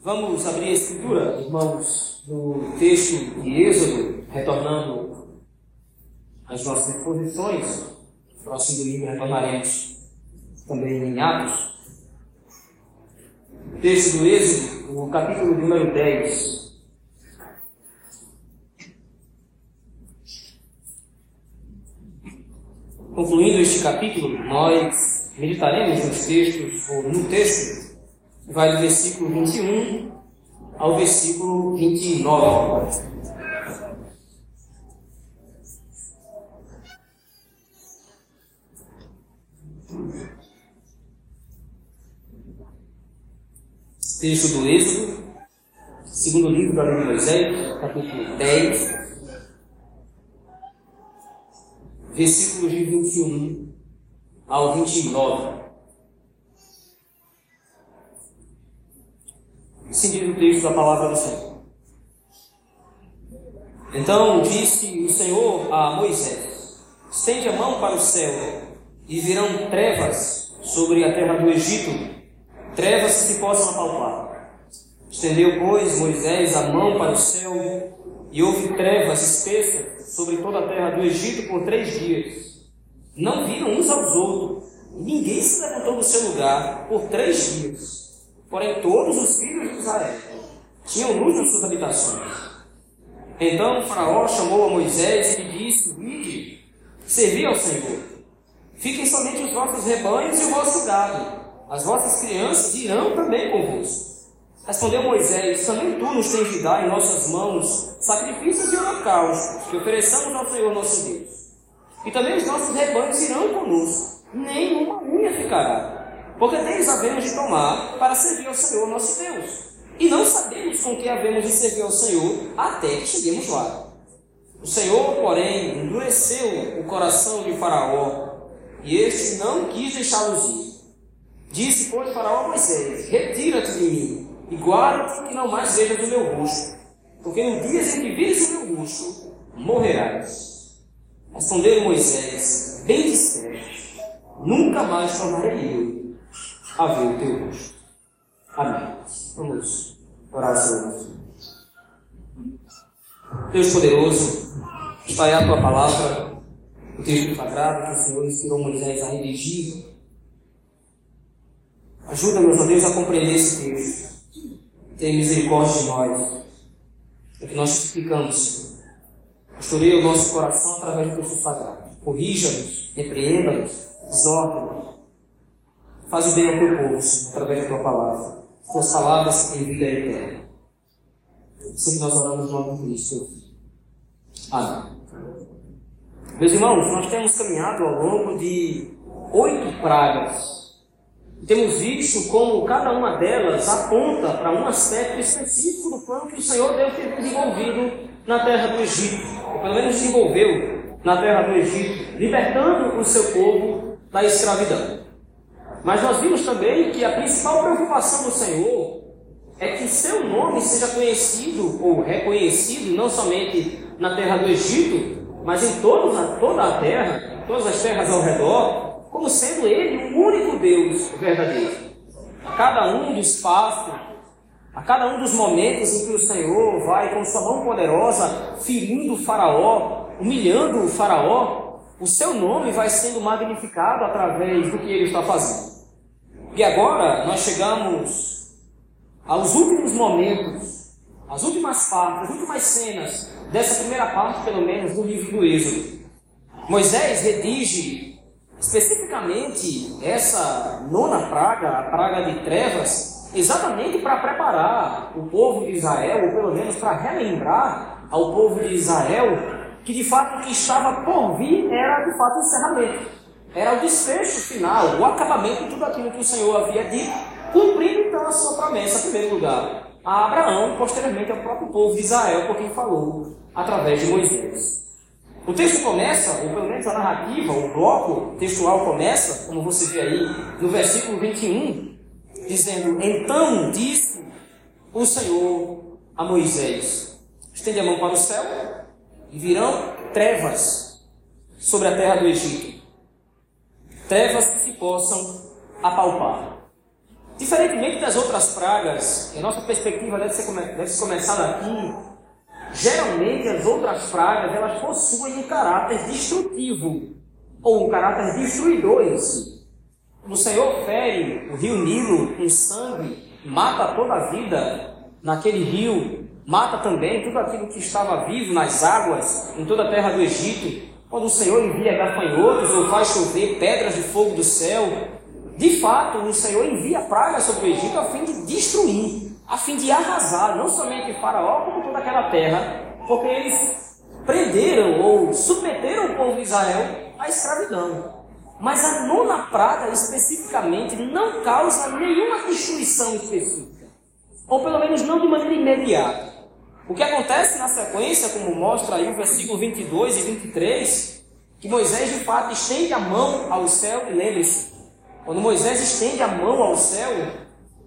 Vamos abrir a escritura, irmãos, no texto de Êxodo, retornando às nossas posições. Próximo domingo retornaremos também em Atos. Texto do Êxodo, o capítulo número 10. Concluindo este capítulo, nós meditaremos nos textos, ou no texto vai do versículo 21 ao versículo 29. Texto do Êxodo, segundo livro da lei de Moisés, capítulo 10, versículos de 21 ao 29. Seguir o texto da palavra do Senhor. Então disse o Senhor a Moisés: Estende a mão para o céu, e virão trevas sobre a terra do Egito, trevas que se possam apalpar. Estendeu, pois, Moisés a mão para o céu, e houve trevas espessas sobre toda a terra do Egito por três dias. Não viram uns aos outros, ninguém se levantou do seu lugar por três dias. Porém, todos os filhos de Israel tinham luz nas suas habitações. Então o Faraó chamou a Moisés e lhe disse: Vide, servi ao Senhor. Fiquem somente os vossos rebanhos e o vosso gado. As vossas crianças irão também convosco. Respondeu Moisés: Também tu nos tens de dar em nossas mãos sacrifícios de holocaustos que ofereçamos ao Senhor nosso Deus. E também os nossos rebanhos irão conosco, nenhuma unha ficará porque deles havemos de tomar para servir ao Senhor nosso Deus. E não sabemos com que havemos de servir ao Senhor até que cheguemos lá. O Senhor, porém, endureceu o coração de Faraó, e este não quis deixá-los ir. Disse, pois, Faraó a Moisés: Retira-te de mim, e guarda-te que não mais vejas o meu rosto, porque no dia em que vires o meu rosto, morrerás. Respondeu Moisés: Bem disseste, nunca mais tornarei eu a ver o teu rosto. Amém. Vamos orar, Senhor. Deus poderoso, está aí a tua palavra, o texto sagrado que o Senhor ensinou Moisés a redigir. Ajuda, meus Deus, a compreender esse texto. Tenha misericórdia de nós. É que nós explicamos. Pastoreia o nosso coração através do texto sagrado. Corrija-nos, repreenda-nos, exorta-nos Faz o bem ao teu povo, Senhor, através da tua palavra. Tuas palavras têm vida eterna. Isso que nós oramos no nome de Cristo. Amém. Meus irmãos, nós temos caminhado ao longo de oito pragas. Temos visto como cada uma delas aponta para um aspecto específico do plano que o Senhor deve ter desenvolvido na terra do Egito, ou pelo menos desenvolveu na terra do Egito, libertando o seu povo da escravidão. Mas nós vimos também que a principal preocupação do Senhor é que seu nome seja conhecido ou reconhecido não somente na terra do Egito, mas em toda, toda a terra, todas as terras ao redor, como sendo Ele o único Deus verdadeiro. A cada um dos espaços, a cada um dos momentos em que o Senhor vai com sua mão poderosa ferindo o Faraó, humilhando o Faraó, o seu nome vai sendo magnificado através do que ele está fazendo. E agora nós chegamos aos últimos momentos, às últimas partes, as últimas cenas dessa primeira parte, pelo menos, do livro do Êxodo. Moisés redige especificamente essa nona praga, a praga de trevas, exatamente para preparar o povo de Israel, ou pelo menos para relembrar ao povo de Israel que de fato o que estava por vir era de fato o encerramento. Era o desfecho final, o acabamento de tudo aquilo que o Senhor havia dito, cumprindo então a sua promessa, em primeiro lugar, a Abraão, posteriormente ao próprio povo de Israel, por quem falou através de Moisés. O texto começa, ou pelo menos a narrativa, o bloco textual começa, como você vê aí, no versículo 21, dizendo: Então disse o Senhor a Moisés: Estende a mão para o céu e virão trevas sobre a terra do Egito. Trevas que se possam apalpar. Diferentemente das outras pragas, a nossa perspectiva deve, ser, deve ser começada aqui. Geralmente as outras pragas elas possuem um caráter destrutivo ou um caráter destruidor em si. O Senhor fere o rio Nilo com sangue, mata toda a vida naquele rio, mata também tudo aquilo que estava vivo nas águas em toda a terra do Egito. Quando o Senhor envia gafanhotos ou faz chover pedras de fogo do céu, de fato o Senhor envia pragas sobre o Egito a fim de destruir, a fim de arrasar não somente Faraó, como toda aquela terra, porque eles prenderam ou submeteram o povo de Israel à escravidão. Mas a nona praga especificamente não causa nenhuma destruição específica, ou pelo menos não de maneira imediata. O que acontece na sequência, como mostra aí o versículo 22 e 23, que Moisés de fato estende a mão ao céu, e lembre-se, quando Moisés estende a mão ao céu,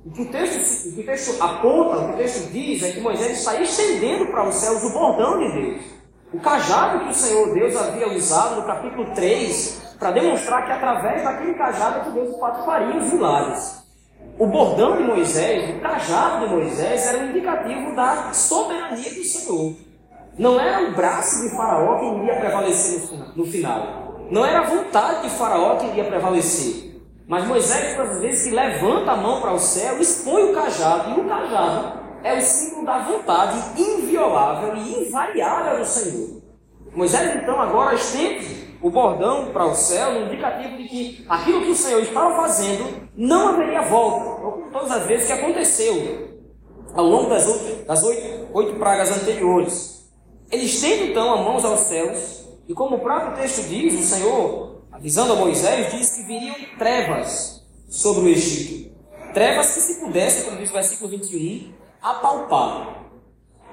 o que o texto, o que o texto aponta, o que o texto diz, é que Moisés está estendendo para os céus o bordão de Deus. O cajado que o Senhor Deus havia usado no capítulo 3 para demonstrar que através daquele cajado é que Deus de fato faria os milagres. O bordão de Moisés, o cajado de Moisés, era um indicativo da soberania do Senhor. Não era o braço de Faraó que iria prevalecer no final. Não era a vontade de Faraó que iria prevalecer. Mas Moisés, as vezes que levanta a mão para o céu, expõe o cajado, e o cajado é o símbolo da vontade inviolável e invariável do Senhor. Moisés, então, agora estende o bordão para o céu, indicativo de que aquilo que o Senhor estava fazendo não haveria volta, como todas as vezes que aconteceu ao longo das oito, das oito, oito pragas anteriores. Ele estende então as mãos aos céus, e como o próprio texto diz, o Senhor, avisando a Moisés, diz que viriam trevas sobre o Egito. Trevas que, se pudesse, como diz o versículo 21, apalpar.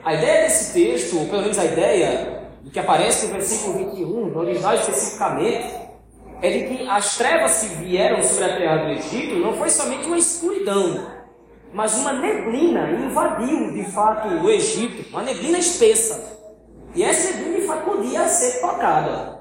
A ideia desse texto, ou pelo menos a ideia o que aparece no versículo 21, no original especificamente, é de que as trevas que vieram sobre a terra do Egito não foi somente uma escuridão, mas uma neblina invadiu de fato o Egito, uma neblina espessa. E essa neblina podia ser tocada.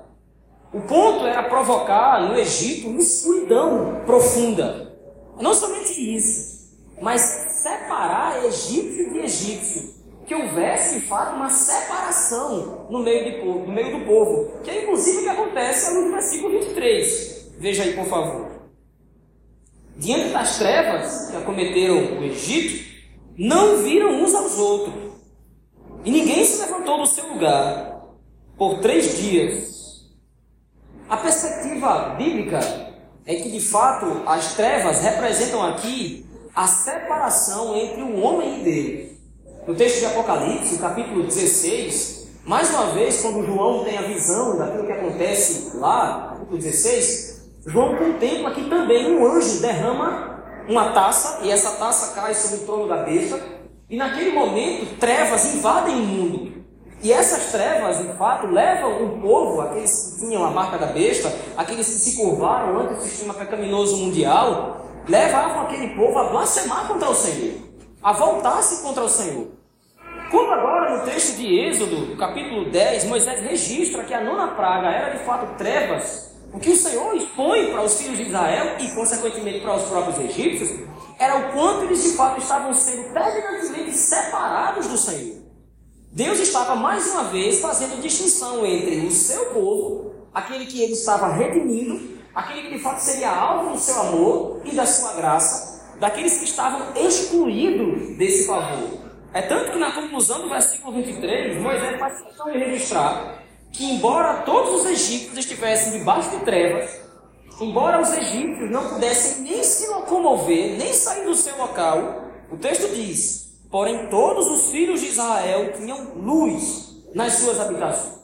O ponto era provocar no Egito uma escuridão profunda. Não somente isso, mas separar egípcio de egípcio que houvesse, de fato, uma separação no meio, no meio do povo, que é inclusive o que acontece no versículo 23. Veja aí, por favor. Diante das trevas que acometeram o Egito, não viram uns aos outros, e ninguém se levantou do seu lugar por três dias. A perspectiva bíblica é que, de fato, as trevas representam aqui a separação entre o homem e Deus. No texto de Apocalipse, capítulo 16, mais uma vez, quando João tem a visão daquilo que acontece lá, capítulo 16, João contempla que também um anjo derrama uma taça, e essa taça cai sobre o trono da besta, e naquele momento trevas invadem o mundo. E essas trevas, de fato, levam o povo, aqueles que tinham a marca da besta, aqueles que se curvaram ante o sistema pecaminoso mundial, levavam aquele povo a blasfemar contra o Senhor, a voltar-se contra o Senhor. Como agora no texto de Êxodo, capítulo 10, Moisés registra que a nona praga era de fato trevas, o que o Senhor expõe para os filhos de Israel e, consequentemente, para os próprios egípcios, era o quanto eles de fato estavam sendo terminantemente separados do Senhor. Deus estava mais uma vez fazendo distinção entre o seu povo, aquele que ele estava redimindo, aquele que de fato seria alvo do seu amor e da sua graça, daqueles que estavam excluídos desse favor. É tanto que na conclusão do versículo 23, Moisés faz questão de registrar que, embora todos os egípcios estivessem debaixo de trevas, embora os egípcios não pudessem nem se locomover, nem sair do seu local, o texto diz: porém, todos os filhos de Israel tinham luz nas suas habitações.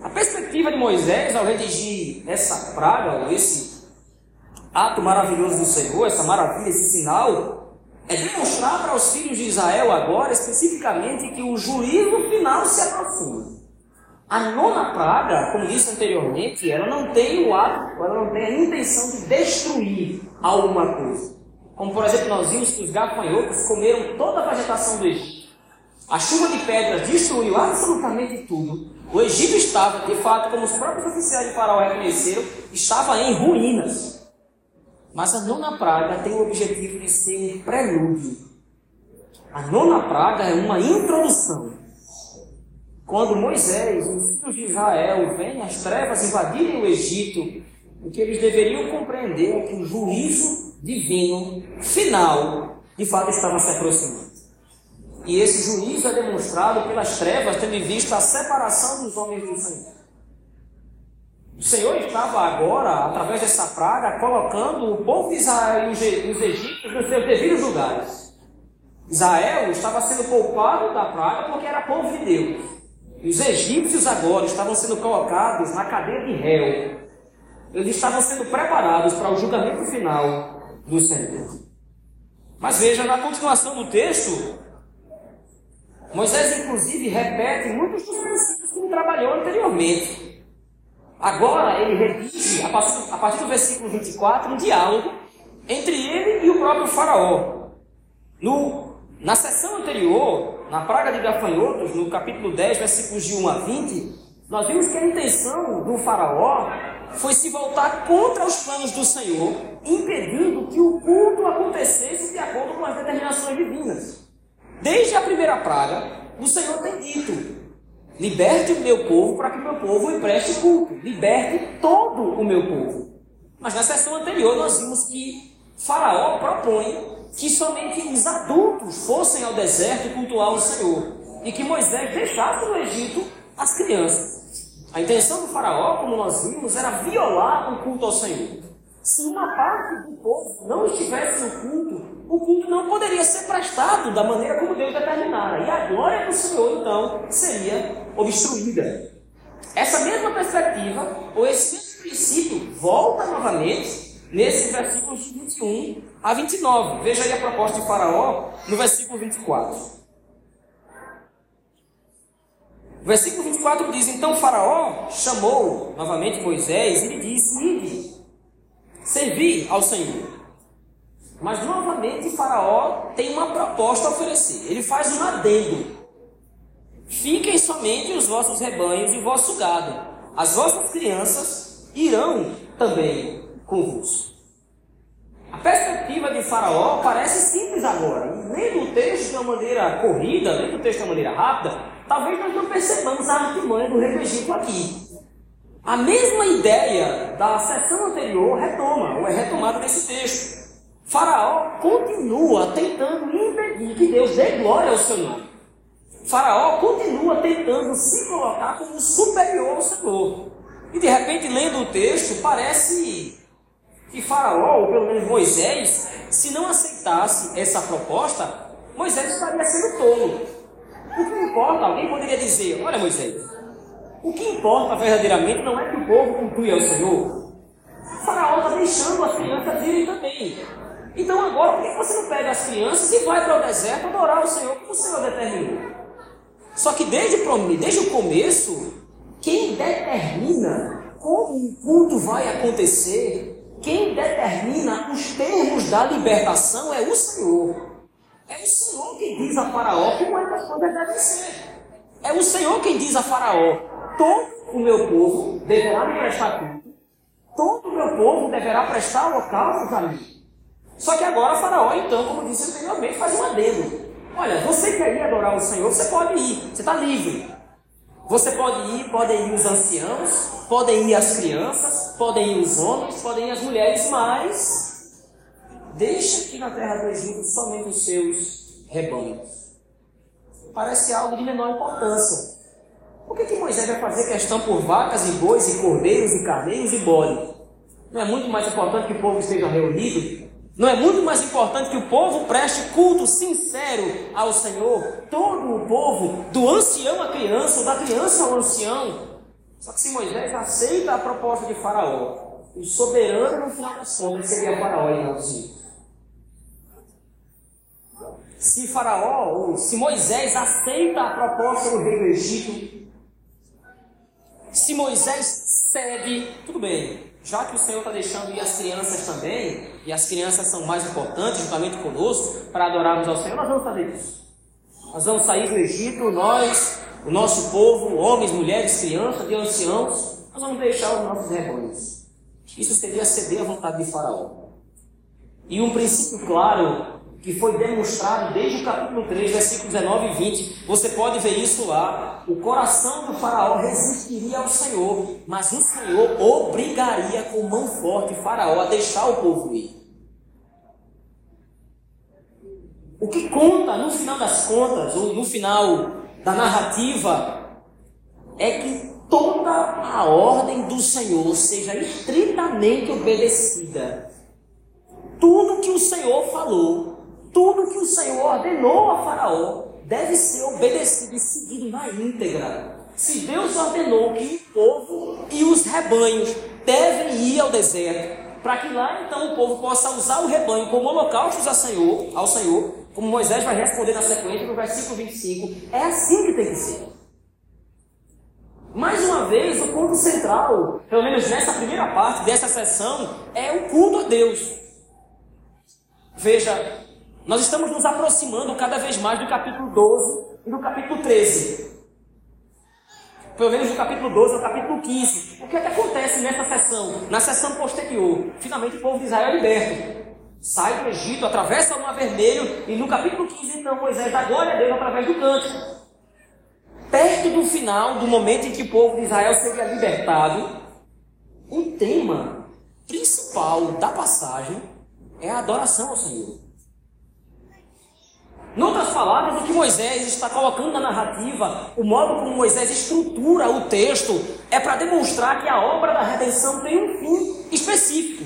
A perspectiva de Moisés ao redigir essa praga, ou esse ato maravilhoso do Senhor, essa maravilha, esse sinal, é demonstrar para os filhos de Israel agora, especificamente, que o juízo final se aproxima. A nona praga, como disse anteriormente, ela não tem o ato, ela não tem a intenção de destruir alguma coisa. Como por exemplo, nós vimos que os gafanhotos comeram toda a vegetação do Egito. A chuva de pedras destruiu absolutamente tudo. O Egito estava, de fato, como os próprios oficiais de Faraó reconheceram, estava em ruínas. Mas a nona praga tem o objetivo de ser um prelúdio. A nona praga é uma introdução. Quando Moisés os filhos de Israel vêm as trevas invadirem o Egito, o que eles deveriam compreender é que o juízo divino final de fato estava se aproximando. E esse juízo é demonstrado pelas trevas, tendo em vista a separação dos homens do Senhor. O Senhor estava agora, através dessa praga, colocando o povo de Israel e os egípcios nos seus devidos lugares. Israel estava sendo poupado da praga porque era povo de Deus. E os egípcios agora estavam sendo colocados na cadeia de réu. Eles estavam sendo preparados para o julgamento final do Senhor. Mas veja, na continuação do texto, Moisés inclusive repete muitos dos princípios que ele trabalhou anteriormente. Agora ele redige, a partir, a partir do versículo 24, um diálogo entre ele e o próprio Faraó. No, na sessão anterior, na praga de gafanhotos, no capítulo 10, versículos de 1 a 20, nós vimos que a intenção do Faraó foi se voltar contra os planos do Senhor, impedindo que o culto acontecesse de acordo com as determinações divinas. Desde a primeira praga, o Senhor tem dito: Liberte o meu povo para que o meu povo empreste culto. Liberte todo o meu povo. Mas na sessão anterior nós vimos que Faraó propõe que somente os adultos fossem ao deserto cultuar o Senhor. E que Moisés deixasse no Egito as crianças. A intenção do Faraó, como nós vimos, era violar o culto ao Senhor. Se uma parte do povo não estivesse no culto, o culto não poderia ser prestado da maneira como Deus determinara. E a glória do Senhor, então, seria obstruída. Essa mesma perspectiva, ou esse mesmo princípio, volta novamente nesses versículos 21 a 29. Veja aí a proposta de Faraó no versículo 24. O versículo 24 diz: Então Faraó chamou novamente Moisés e lhe disse: Ide, servi ao Senhor. Mas novamente Faraó tem uma proposta a oferecer. Ele faz um adendo. Fiquem somente os vossos rebanhos e o vosso gado. As vossas crianças irão também convosco. A perspectiva de Faraó parece simples agora. lendo o texto de uma maneira corrida, lendo o texto de uma maneira rápida, talvez nós não percebamos a artimanha do rei Egito aqui. A mesma ideia da sessão anterior retoma, ou é retomada nesse texto. Faraó continua tentando impedir que Deus dê glória ao seu nome. Faraó continua tentando se colocar como superior ao Senhor. E de repente, lendo o texto, parece que Faraó, ou pelo menos Moisés, se não aceitasse essa proposta, Moisés estaria sendo tolo. O que importa, alguém poderia dizer: Olha, Moisés, o que importa verdadeiramente não é que o povo conclui ao Senhor. Faraó está deixando as crianças irem também. Então agora, por que você não pega as crianças e vai para o deserto adorar o Senhor como o Senhor determinou? Só que desde, desde o começo, quem determina como o culto vai acontecer, quem determina os termos da libertação é o Senhor. É o Senhor quem diz a Faraó como é que as coisas devem ser. É o Senhor quem diz a Faraó: todo o meu povo deverá me prestar culto, todo o meu povo deverá prestar holocausto a mim. Só que agora Faraó, então, como disse anteriormente, faz um adendo. Olha, você quer ir adorar o Senhor, você pode ir, você está livre. Você pode ir, podem ir os anciãos, podem ir as crianças, podem ir os homens, podem ir as mulheres, mas deixa aqui na terra do Egito somente os seus rebanhos. Parece algo de menor importância. Por que, que Moisés vai fazer questão por vacas e bois e cordeiros e carneiros e bodes? Não é muito mais importante que o povo esteja reunido não é muito mais importante que o povo preste culto sincero ao Senhor? Todo o povo, do ancião à criança, ou da criança ao ancião. Só que se Moisés aceita a proposta de Faraó, o soberano no final das contas seria Faraó e não Senhor. Se Faraó, ou se Moisés aceita a proposta do rei do Egito, se Moisés cede, tudo bem, já que o Senhor está deixando ir as crianças também, e as crianças são mais importantes juntamente conosco, para adorarmos ao Senhor, nós vamos fazer isso. Nós vamos sair do Egito, nós, o nosso povo, homens, mulheres, crianças e anciãos, nós vamos deixar os nossos rebanhos. Isso seria ceder à vontade de Faraó. E um princípio claro que foi demonstrado desde o capítulo 3, versículos 19 e 20. Você pode ver isso lá. O coração do faraó resistiria ao Senhor, mas o Senhor obrigaria com mão forte o faraó a deixar o povo ir. O que conta, no final das contas, ou no final da narrativa, é que toda a ordem do Senhor seja estritamente obedecida. Tudo que o Senhor falou, tudo que o Senhor ordenou a Faraó, deve ser obedecido e seguido na íntegra. Se Deus ordenou que o povo e os rebanhos devem ir ao deserto, para que lá então o povo possa usar o rebanho como holocaustos ao Senhor, ao Senhor, como Moisés vai responder na sequência no versículo 25, é assim que tem que ser. Mais uma vez, o ponto central, pelo menos nessa primeira parte dessa sessão, é o culto a Deus. Veja, nós estamos nos aproximando cada vez mais do capítulo 12 e do capítulo 13. Pelo menos do capítulo 12 ao capítulo 15. O que é que acontece nessa sessão? Na sessão posterior, finalmente o povo de Israel é liberto. Sai do Egito, atravessa o Mar Vermelho e no capítulo 15, então, Moisés dá glória a Deus através do canto perto do final, do momento em que o povo de Israel seria libertado, o tema principal da passagem é a adoração ao Senhor. Em outras palavras, o que Moisés está colocando na narrativa, o modo como Moisés estrutura o texto, é para demonstrar que a obra da redenção tem um fim específico.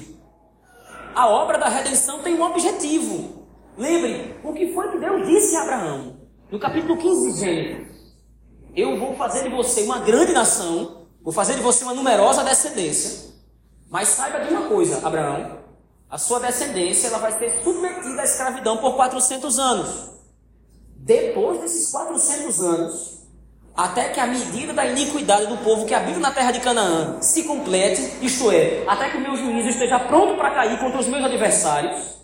A obra da redenção tem um objetivo. Lembre, o que foi que Deus disse a Abraão? No capítulo 15 de Gênesis. Eu vou fazer de você uma grande nação, vou fazer de você uma numerosa descendência. Mas saiba de uma coisa, Abraão, a sua descendência ela vai ser submetida à escravidão por 400 anos. Depois desses 400 anos, até que a medida da iniquidade do povo que habita na terra de Canaã se complete, isto é, até que o meu juízo esteja pronto para cair contra os meus adversários,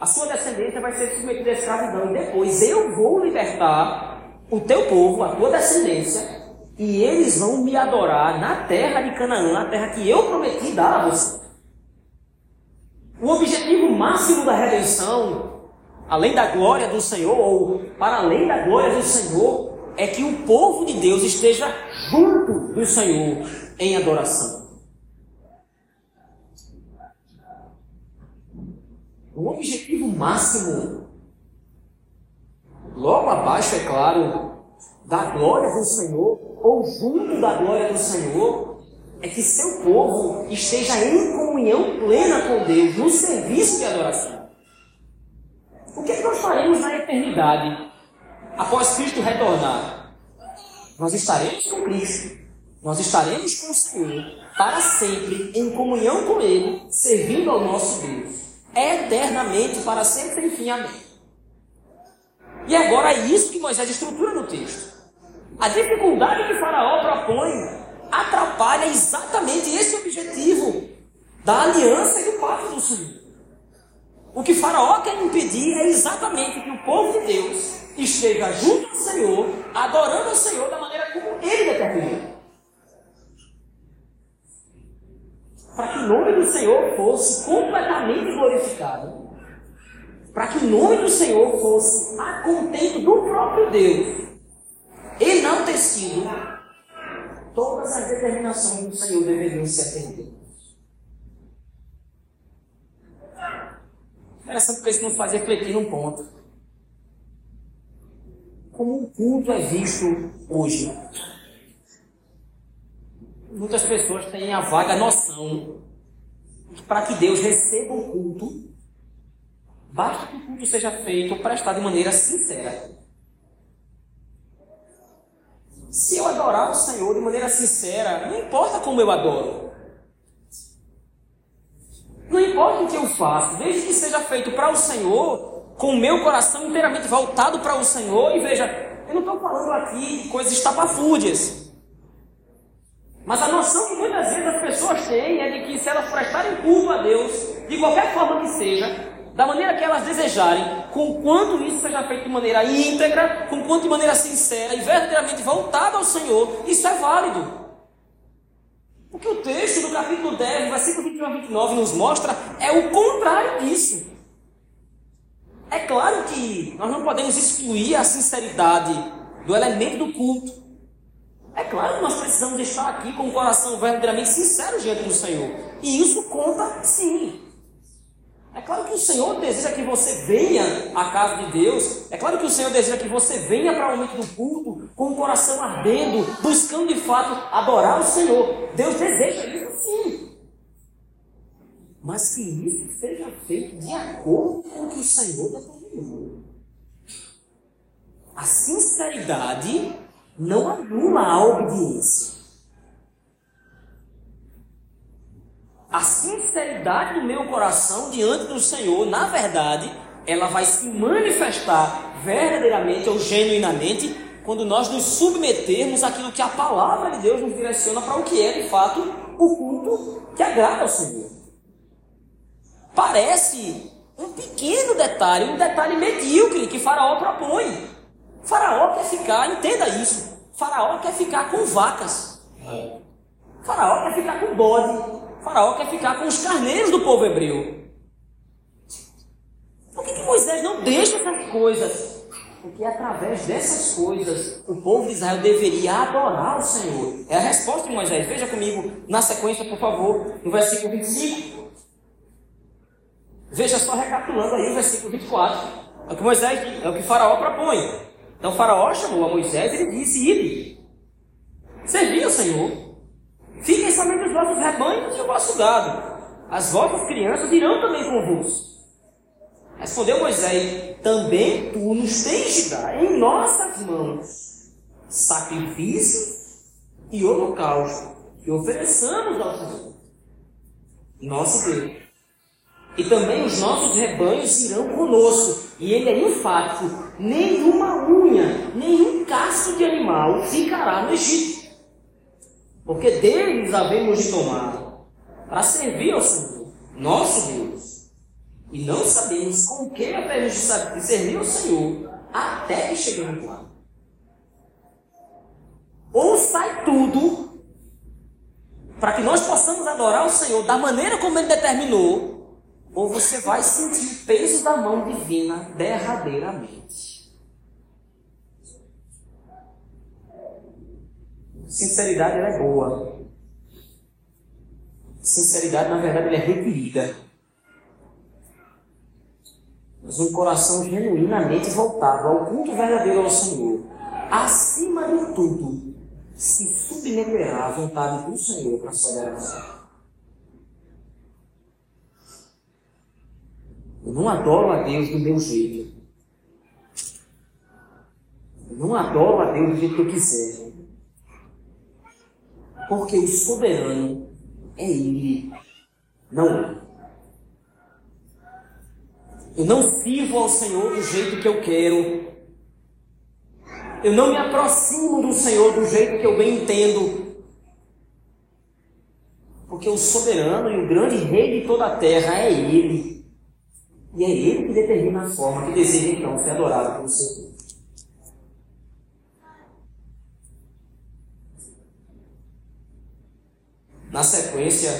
a sua descendência vai ser submetida à escravidão. E depois eu vou libertar o teu povo, a tua descendência, e eles vão me adorar na terra de Canaã, na terra que eu prometi dar a você. O objetivo máximo da redenção, além da glória do Senhor, ou para além da glória do Senhor, é que o povo de Deus esteja junto do Senhor em adoração. O objetivo máximo logo abaixo, é claro, da glória do Senhor, ou junto da glória do Senhor, é que seu povo esteja em comunhão plena com Deus, no serviço de adoração. Que, é que nós faremos na eternidade após Cristo retornar? Nós estaremos com Cristo, nós estaremos com o Senhor para sempre em comunhão com Ele, servindo ao nosso Deus, eternamente, para sempre, enfim, amém. E agora é isso que Moisés estrutura no texto. A dificuldade que Faraó propõe atrapalha exatamente esse objetivo da aliança e do pacto do Senhor. O que Faraó quer impedir é exatamente que o povo de Deus esteja junto ao Senhor, adorando ao Senhor da maneira como ele determinou. Para que o nome do Senhor fosse completamente glorificado para que o nome do Senhor fosse a contento do próprio Deus, e não ter sido, todas as determinações do Senhor deveriam ser atendidas. Interessante porque isso nos faz refletir num ponto. Como o culto é visto hoje. Muitas pessoas têm a vaga noção que para que Deus receba o culto, Basta que o culto seja feito ou prestado de maneira sincera. Se eu adorar o Senhor de maneira sincera, não importa como eu adoro. Não importa o que eu faço, desde que seja feito para o Senhor, com o meu coração inteiramente voltado para o Senhor. E veja, eu não estou falando aqui de coisas estapafúrdias. Mas a noção que muitas vezes as pessoas têm é de que se elas prestarem culto a Deus, de qualquer forma que seja, da maneira que elas desejarem, com quanto isso seja feito de maneira íntegra, com quanto de maneira sincera e verdadeiramente voltada ao Senhor, isso é válido. O que o texto do capítulo 10, versículo 21 a 29 nos mostra é o contrário disso. É claro que nós não podemos excluir a sinceridade do elemento do culto. É claro que nós precisamos estar aqui com o coração verdadeiramente sincero diante do Senhor. E isso conta sim. É claro que o Senhor deseja que você venha à casa de Deus. É claro que o Senhor deseja que você venha para o momento do culto com o coração ardendo, buscando de fato adorar o Senhor. Deus deseja isso sim. Mas que isso seja feito de acordo com o que o Senhor determinou. A sinceridade não anula a obediência. A sinceridade do meu coração diante do Senhor, na verdade, ela vai se manifestar verdadeiramente ou genuinamente quando nós nos submetermos àquilo que a palavra de Deus nos direciona para o que é de fato o culto que agrada ao Senhor. Parece um pequeno detalhe, um detalhe medíocre que Faraó propõe. Faraó quer ficar, entenda isso. Faraó quer ficar com vacas. Faraó quer ficar com bode. Faraó quer ficar com os carneiros do povo hebreu. Por que, que Moisés não deixa essas coisas? Porque através dessas coisas o povo de Israel deveria adorar o Senhor. É a resposta de Moisés. Veja comigo na sequência, por favor, no versículo 25. Veja só recapitulando aí o versículo 24. É o que Moisés, é o que Faraó propõe. Então Faraó chamou a Moisés e ele disse: Ide, servi ao Senhor. Fiquem somente os vossos rebanhos e o vosso gado. As vossas crianças irão também convosco. Respondeu Moisés: Também tu nos tens de dar em nossas mãos sacrifício e holocausto que ofereçamos ao Senhor, nosso Deus. E também os nossos rebanhos irão conosco. E ele é enfático: nenhuma unha, nenhum casco de animal ficará no Egito porque deles havemos de tomar para servir ao Senhor, nosso Deus. E não sabemos com que havemos de servir ao Senhor até que cheguemos lá. Ou sai tudo para que nós possamos adorar o Senhor da maneira como Ele determinou, ou você vai sentir o peso da mão divina derradeiramente. Sinceridade ela é boa. Sinceridade, na verdade, é requerida. Mas um coração genuinamente voltado ao culto verdadeiro ao Senhor, acima de tudo, se submeterá à vontade do Senhor para a sua oração. Eu não adoro a Deus do meu jeito. Eu não adoro a Deus do jeito que eu quiser. Porque o soberano é Ele, não eu. Eu não sirvo ao Senhor do jeito que eu quero. Eu não me aproximo do Senhor do jeito que eu bem entendo. Porque o soberano e o grande rei de toda a terra é Ele. E é Ele que determina a forma que deseja então ser adorado pelo seu. Na sequência,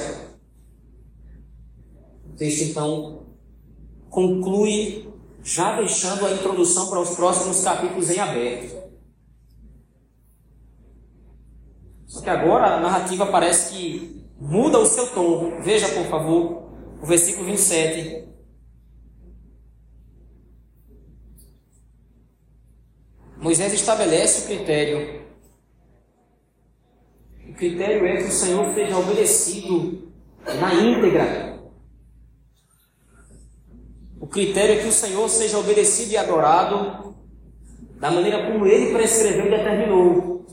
o texto então conclui, já deixando a introdução para os próximos capítulos em aberto. Só que agora a narrativa parece que muda o seu tom. Veja, por favor, o versículo 27. Moisés estabelece o critério o critério é que o Senhor seja obedecido na íntegra. O critério é que o Senhor seja obedecido e adorado da maneira como ele prescreveu e determinou.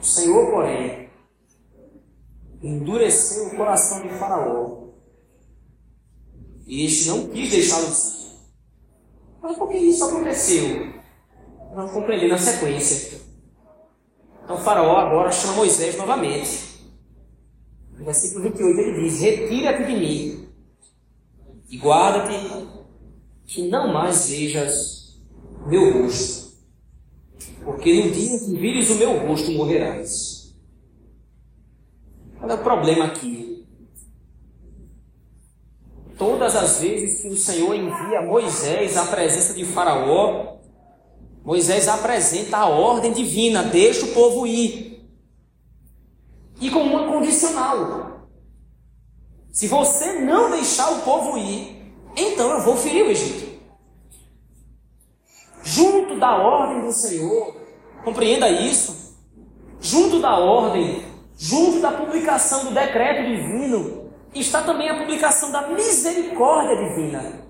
O Senhor, porém, endureceu o coração de Faraó. E este não quis deixá-lo sair. Mas por que isso aconteceu? Vamos compreender na sequência. Então Faraó agora chama Moisés novamente. No versículo 28 ele diz: Retira-te de mim e guarda-te que não mais vejas meu rosto. porque no dia que vires o meu rosto morrerás. Qual é o problema aqui? Todas as vezes que o Senhor envia Moisés à presença de Faraó, Moisés apresenta a ordem divina: deixa o povo ir. E com uma condicional: se você não deixar o povo ir, então eu vou ferir o Egito junto da ordem do Senhor. Compreenda isso. Junto da ordem, junto da publicação do decreto divino, está também a publicação da misericórdia divina.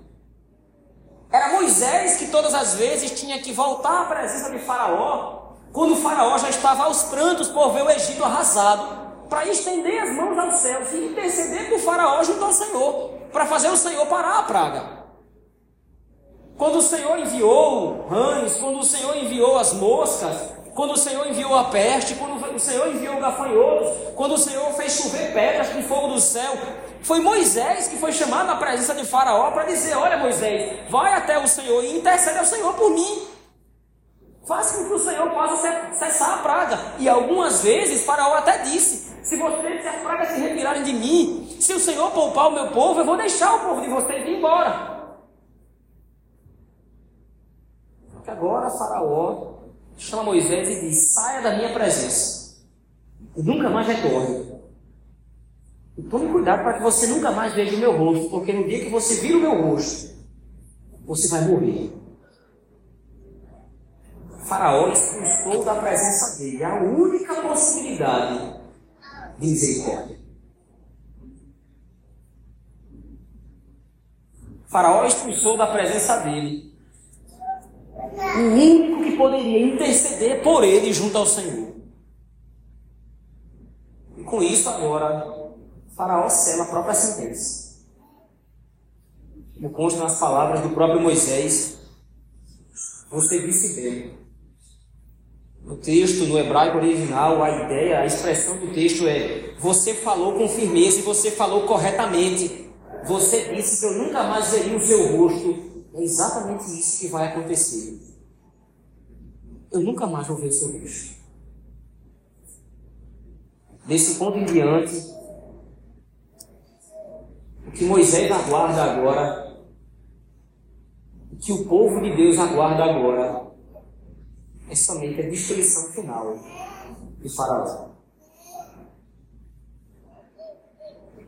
Era Moisés que todas as vezes tinha que voltar à presença de Faraó, quando o Faraó já estava aos prantos por ver o Egito arrasado, para estender as mãos aos céus e interceder com o Faraó junto ao Senhor, para fazer o Senhor parar a praga. Quando o Senhor enviou rães, quando o Senhor enviou as moscas, quando o Senhor enviou a peste, quando o Senhor enviou gafanhotos, quando o Senhor fez chover pedras com fogo do céu, foi Moisés que foi chamado à presença de Faraó para dizer: Olha, Moisés, vai até o Senhor e intercede ao Senhor por mim. Faça com que o Senhor possa cessar a praga. E algumas vezes Faraó até disse: Se vocês, se as pragas se retirarem de mim, se o Senhor poupar o meu povo, eu vou deixar o povo de vocês ir embora. que agora Faraó chama Moisés e diz: saia da minha presença e nunca mais retorne. E tome cuidado para que você nunca mais veja o meu rosto, porque no dia que você vir o meu rosto, você vai morrer. Faraó expulsou da presença dele a única possibilidade de misericórdia. Faraó expulsou da presença dele o único que poderia interceder por ele junto ao Senhor. E com isso, agora, Faraó sela a própria sentença. Como consta nas palavras do próprio Moisés, você disse bem. No texto, no hebraico original, a ideia, a expressão do texto é: você falou com firmeza e você falou corretamente. Você disse que eu nunca mais veria o seu rosto. É exatamente isso que vai acontecer eu nunca mais vou ver seu rosto. Desse ponto em diante, o que Moisés aguarda agora, o que o povo de Deus aguarda agora, é somente a destruição final de Faraó.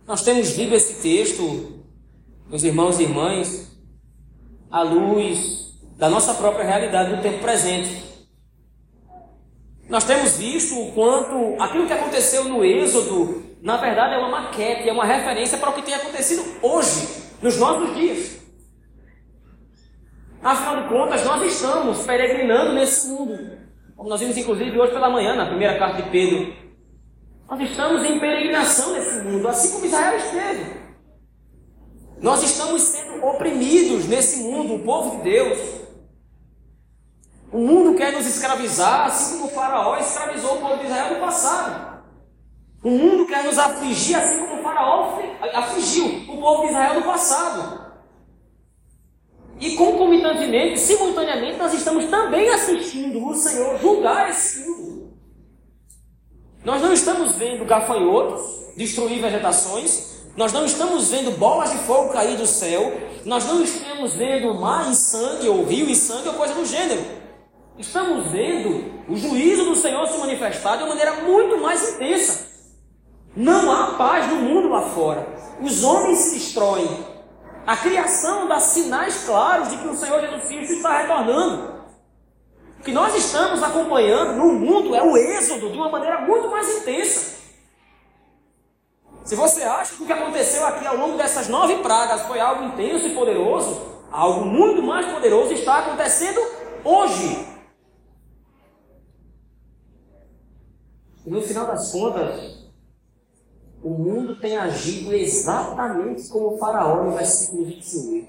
Nós temos lido esse texto, meus irmãos e irmãs, à luz da nossa própria realidade do tempo presente. Nós temos visto o quanto aquilo que aconteceu no Êxodo, na verdade, é uma maquete, é uma referência para o que tem acontecido hoje, nos nossos dias. Afinal de contas, nós estamos peregrinando nesse mundo. Como nós vimos, inclusive, hoje pela manhã, na primeira carta de Pedro. Nós estamos em peregrinação nesse mundo, assim como Israel esteve. Nós estamos sendo oprimidos nesse mundo, o povo de Deus. O mundo quer nos escravizar, assim como o faraó escravizou o povo de Israel no passado. O mundo quer nos afligir, assim como o faraó afligiu o povo de Israel no passado. E concomitantemente, simultaneamente, nós estamos também assistindo o Senhor julgar esse mundo. Nós não estamos vendo gafanhotos destruir vegetações, nós não estamos vendo bolas de fogo cair do céu, nós não estamos vendo mar em sangue, ou rio em sangue, ou coisa do gênero. Estamos vendo o juízo do Senhor se manifestar de uma maneira muito mais intensa. Não há paz no mundo lá fora. Os homens se destroem. A criação dá sinais claros de que o Senhor Jesus Cristo está retornando. O que nós estamos acompanhando no mundo é o êxodo de uma maneira muito mais intensa. Se você acha que o que aconteceu aqui ao longo dessas nove pragas foi algo intenso e poderoso, algo muito mais poderoso está acontecendo hoje. E no final das contas, o mundo tem agido exatamente como o faraó no versículo 28.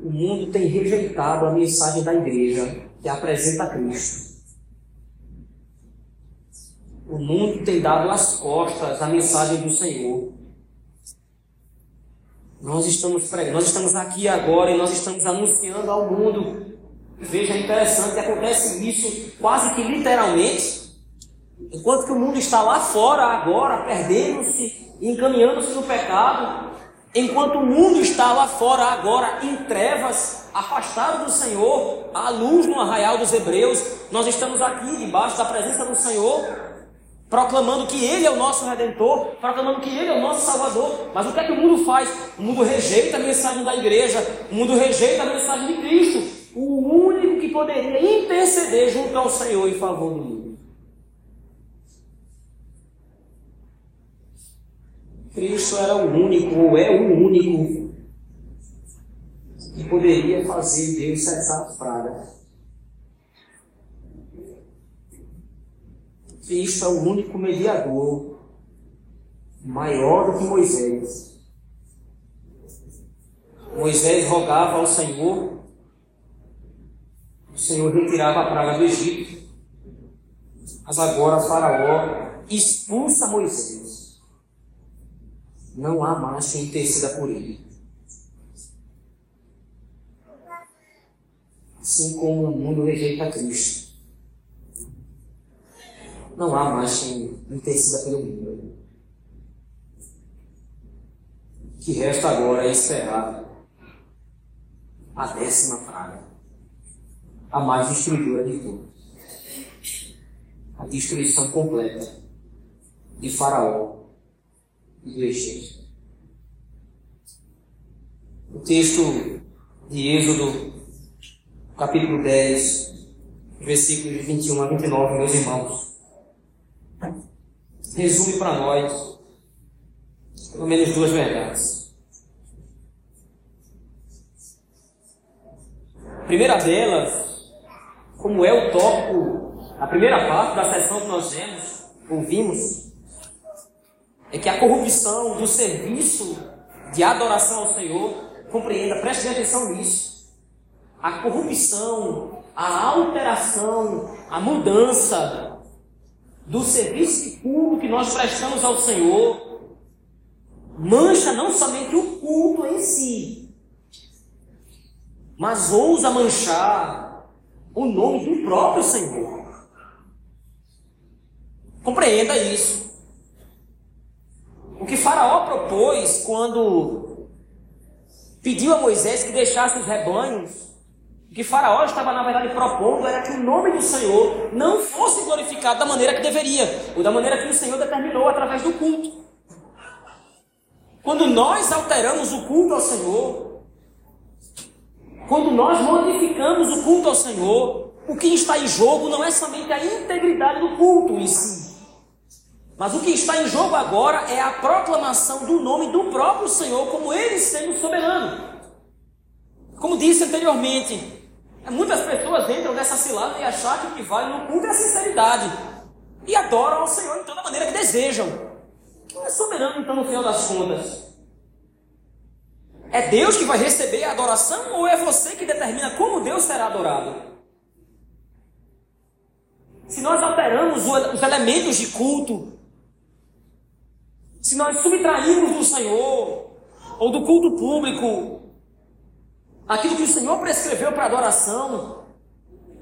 O mundo tem rejeitado a mensagem da igreja que apresenta Cristo. O mundo tem dado as costas à mensagem do Senhor. Nós estamos pregando, nós estamos aqui agora e nós estamos anunciando ao mundo Veja, é interessante, acontece isso quase que literalmente, enquanto que o mundo está lá fora agora, perdendo-se, encaminhando-se no pecado, enquanto o mundo está lá fora agora em trevas, afastado do Senhor, à luz no arraial dos hebreus, nós estamos aqui debaixo da presença do Senhor, proclamando que Ele é o nosso Redentor, proclamando que Ele é o nosso Salvador. Mas o que é que o mundo faz? O mundo rejeita a mensagem da igreja, o mundo rejeita a mensagem de Cristo, o único que poderia interceder junto ao Senhor em favor do mundo. Cristo era o único, ou é o único, que poderia fazer Deus cessar as pragas. Cristo é o único mediador, maior do que Moisés. Moisés rogava ao Senhor, o Senhor retirava a praga do Egito, mas agora Faraó expulsa Moisés. Não há mais quem interceda por ele. Assim como o mundo rejeita Cristo não há mais quem interceda pelo mundo. O que resta agora é esperar a décima praga, a mais destruidora de todas. A destruição completa de Faraó e do Egito. O texto de Êxodo, capítulo 10, versículos de 21 a 29, meus irmãos resume para nós pelo menos duas verdades. A primeira delas, como é o tópico, a primeira parte da sessão que nós vemos, ouvimos, é que a corrupção do serviço de adoração ao Senhor, compreenda, preste atenção nisso. A corrupção, a alteração, a mudança do serviço culto que nós prestamos ao Senhor, mancha não somente o culto em si, mas ousa manchar o nome do próprio Senhor. Compreenda isso. O que Faraó propôs quando pediu a Moisés que deixasse os rebanhos o que Faraó estava, na verdade, propondo era que o nome do Senhor não fosse glorificado da maneira que deveria, ou da maneira que o Senhor determinou através do culto. Quando nós alteramos o culto ao Senhor, quando nós modificamos o culto ao Senhor, o que está em jogo não é somente a integridade do culto em si, mas o que está em jogo agora é a proclamação do nome do próprio Senhor como Ele sendo soberano. Como disse anteriormente, Muitas pessoas entram nessa cilada e achar que o que vale no culto é a sinceridade. E adoram ao Senhor então da maneira que desejam. Quem é soberano então no final das contas? É Deus que vai receber a adoração ou é você que determina como Deus será adorado? Se nós alteramos os elementos de culto, se nós subtraímos do Senhor ou do culto público aquilo que o Senhor prescreveu para adoração,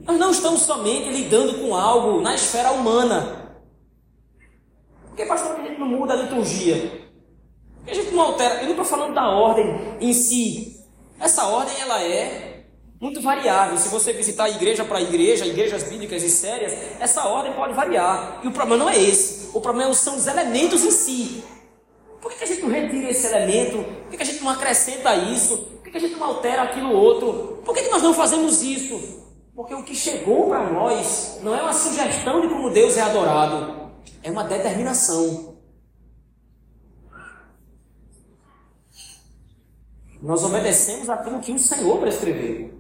nós não estamos somente lidando com algo na esfera humana. Por que, pastor, a gente não muda a liturgia? Por que a gente não altera? Eu não estou falando da ordem em si. Essa ordem, ela é muito variável. Se você visitar igreja para igreja, igrejas bíblicas e sérias, essa ordem pode variar. E o problema não é esse. O problema são os elementos em si. Por que a gente não retira esse elemento? Por que a gente não acrescenta isso? Que a gente não altera aquilo outro? Por que, que nós não fazemos isso? Porque o que chegou para nós não é uma sugestão de como Deus é adorado, é uma determinação. Nós obedecemos aquilo que o Senhor prescreveu.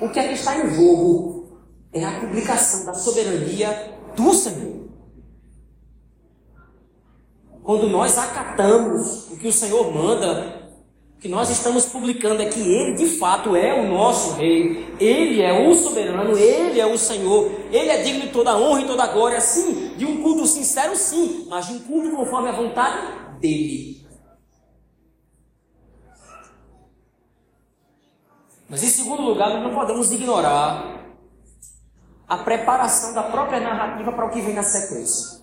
O que é que está em jogo é a publicação da soberania do Senhor. Quando nós acatamos o que o Senhor manda, o que nós estamos publicando é que Ele de fato é o nosso Rei, Ele é o soberano, Ele é o Senhor, Ele é digno de toda honra e toda glória, sim, de um culto sincero, sim, mas de um culto conforme a vontade dEle. Mas em segundo lugar, nós não podemos ignorar a preparação da própria narrativa para o que vem na sequência.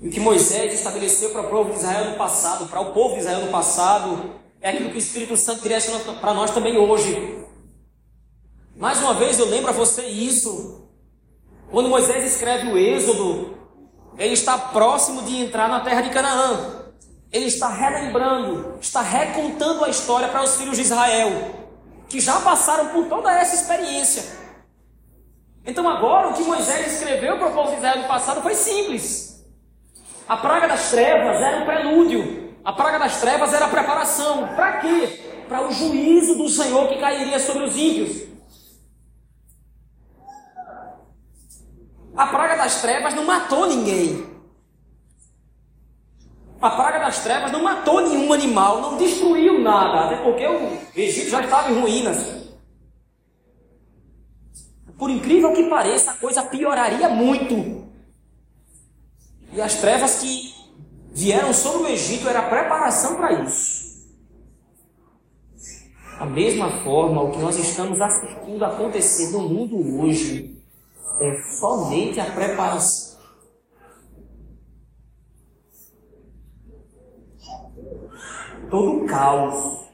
E o que Moisés estabeleceu para o povo de Israel no passado, para o povo de Israel no passado, é aquilo que o Espírito Santo direciona para nós também hoje. Mais uma vez eu lembro a você isso. Quando Moisés escreve o Êxodo, ele está próximo de entrar na terra de Canaã. Ele está relembrando, está recontando a história para os filhos de Israel, que já passaram por toda essa experiência. Então agora o que Moisés escreveu para o povo de Israel no passado foi simples. A praga das trevas era um prelúdio. A praga das trevas era a preparação. Para quê? Para o juízo do Senhor que cairia sobre os ímpios. A praga das trevas não matou ninguém. A praga das trevas não matou nenhum animal, não destruiu nada, até porque o Egito já estava em ruínas. Por incrível que pareça, a coisa pioraria muito. E as trevas que vieram sobre o Egito era preparação para isso. Da mesma forma, o que nós estamos assistindo acontecer no mundo hoje é somente a preparação todo o caos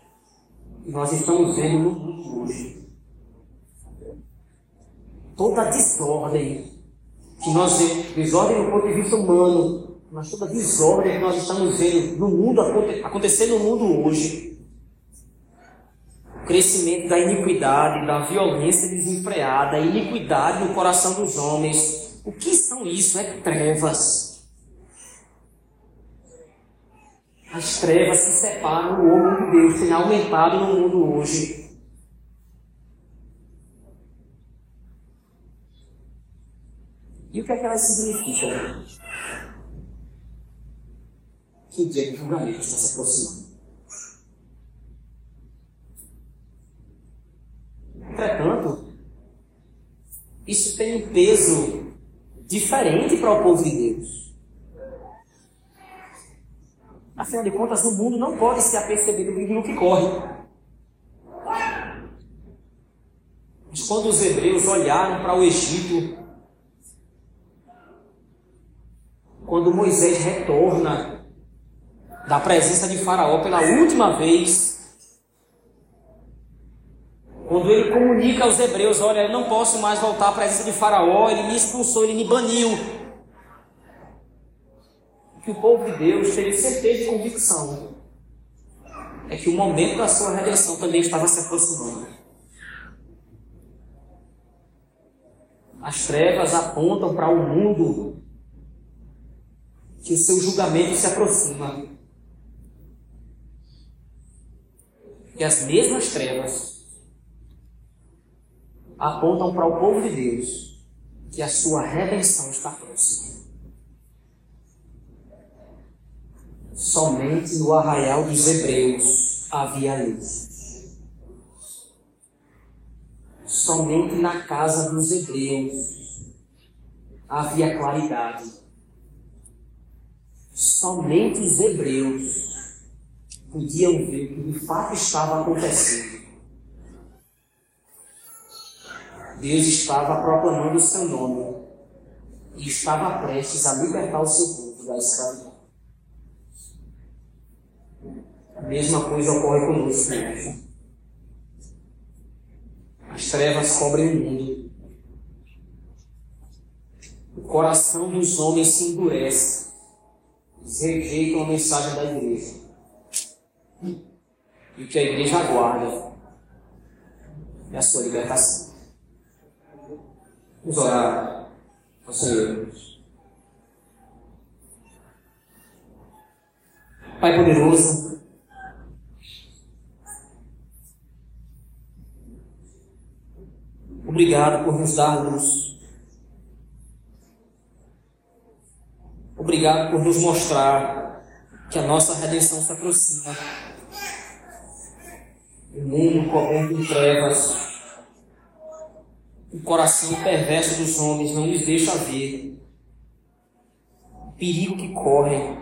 que nós estamos vendo no mundo hoje. Toda a desordem que nós vemos, desordem do ponto de vista humano, mas toda desordem que nós estamos vendo no mundo acontecer no mundo hoje. O crescimento da iniquidade, da violência desenfreada, a iniquidade no coração dos homens. O que são isso? É trevas. As trevas que separam o homem de Deus têm aumentado no mundo hoje. E o que é que elas significam? Que o dia de julgamento está se aproximando. Entretanto, isso tem um peso diferente para o povo de Deus. Afinal de contas, o mundo não pode ser apercebido do rio que corre. Mas quando os hebreus olharam para o Egito, quando Moisés retorna da presença de Faraó pela última vez, quando ele comunica aos hebreus: Olha, eu não posso mais voltar à presença de Faraó, ele me expulsou, ele me baniu que o povo de Deus teve certeza e convicção é que o momento da sua redenção também estava se aproximando. As trevas apontam para o mundo que o seu julgamento se aproxima. E as mesmas trevas apontam para o povo de Deus que a sua redenção está próxima. Somente no arraial dos hebreus havia luz. Somente na casa dos hebreus havia claridade. Somente os hebreus podiam ver o que de fato estava acontecendo. Deus estava proclamando o seu nome e estava prestes a libertar o seu povo da escravidão. A mesma coisa ocorre conosco hoje. As trevas cobrem o mundo. O coração dos homens se endurece. Eles rejeitam a mensagem da igreja. E o que a igreja aguarda é a sua libertação. Vamos orar ao Senhor. Pai poderoso, Obrigado por nos dar luz. Obrigado por nos mostrar que a nossa redenção se aproxima. O mundo coberto de trevas, o coração perverso dos homens não lhes deixa ver o perigo que correm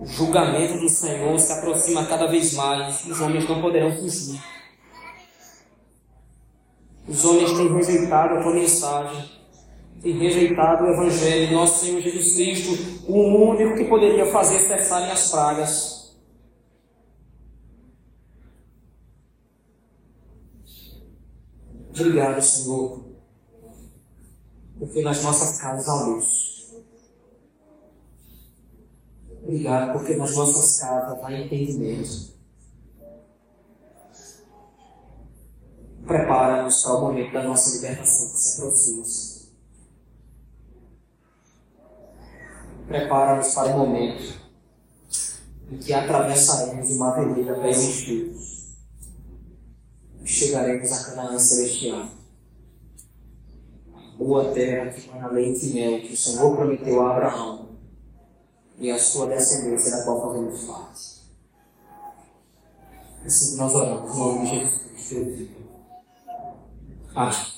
O julgamento do Senhor se aproxima cada vez mais. Os homens não poderão fugir. Os homens têm rejeitado a tua mensagem, têm rejeitado o Evangelho de nosso Senhor Jesus Cristo, o único que poderia fazer cessarem as pragas. Obrigado, Senhor, porque nas nossas casas há luz. Obrigado, porque nas nossas casas há entendimento. Prepara-nos para o momento da nossa libertação que se aproxima. Prepara-nos para o momento em que atravessaremos uma avenida bem enchidos e chegaremos a Canaã Celestial. Boa terra que mana leite e mel, que o Senhor prometeu a Abraão e a sua descendência, da qual fazemos parte. Assim nós oramos, em nome de Jesus. 啊。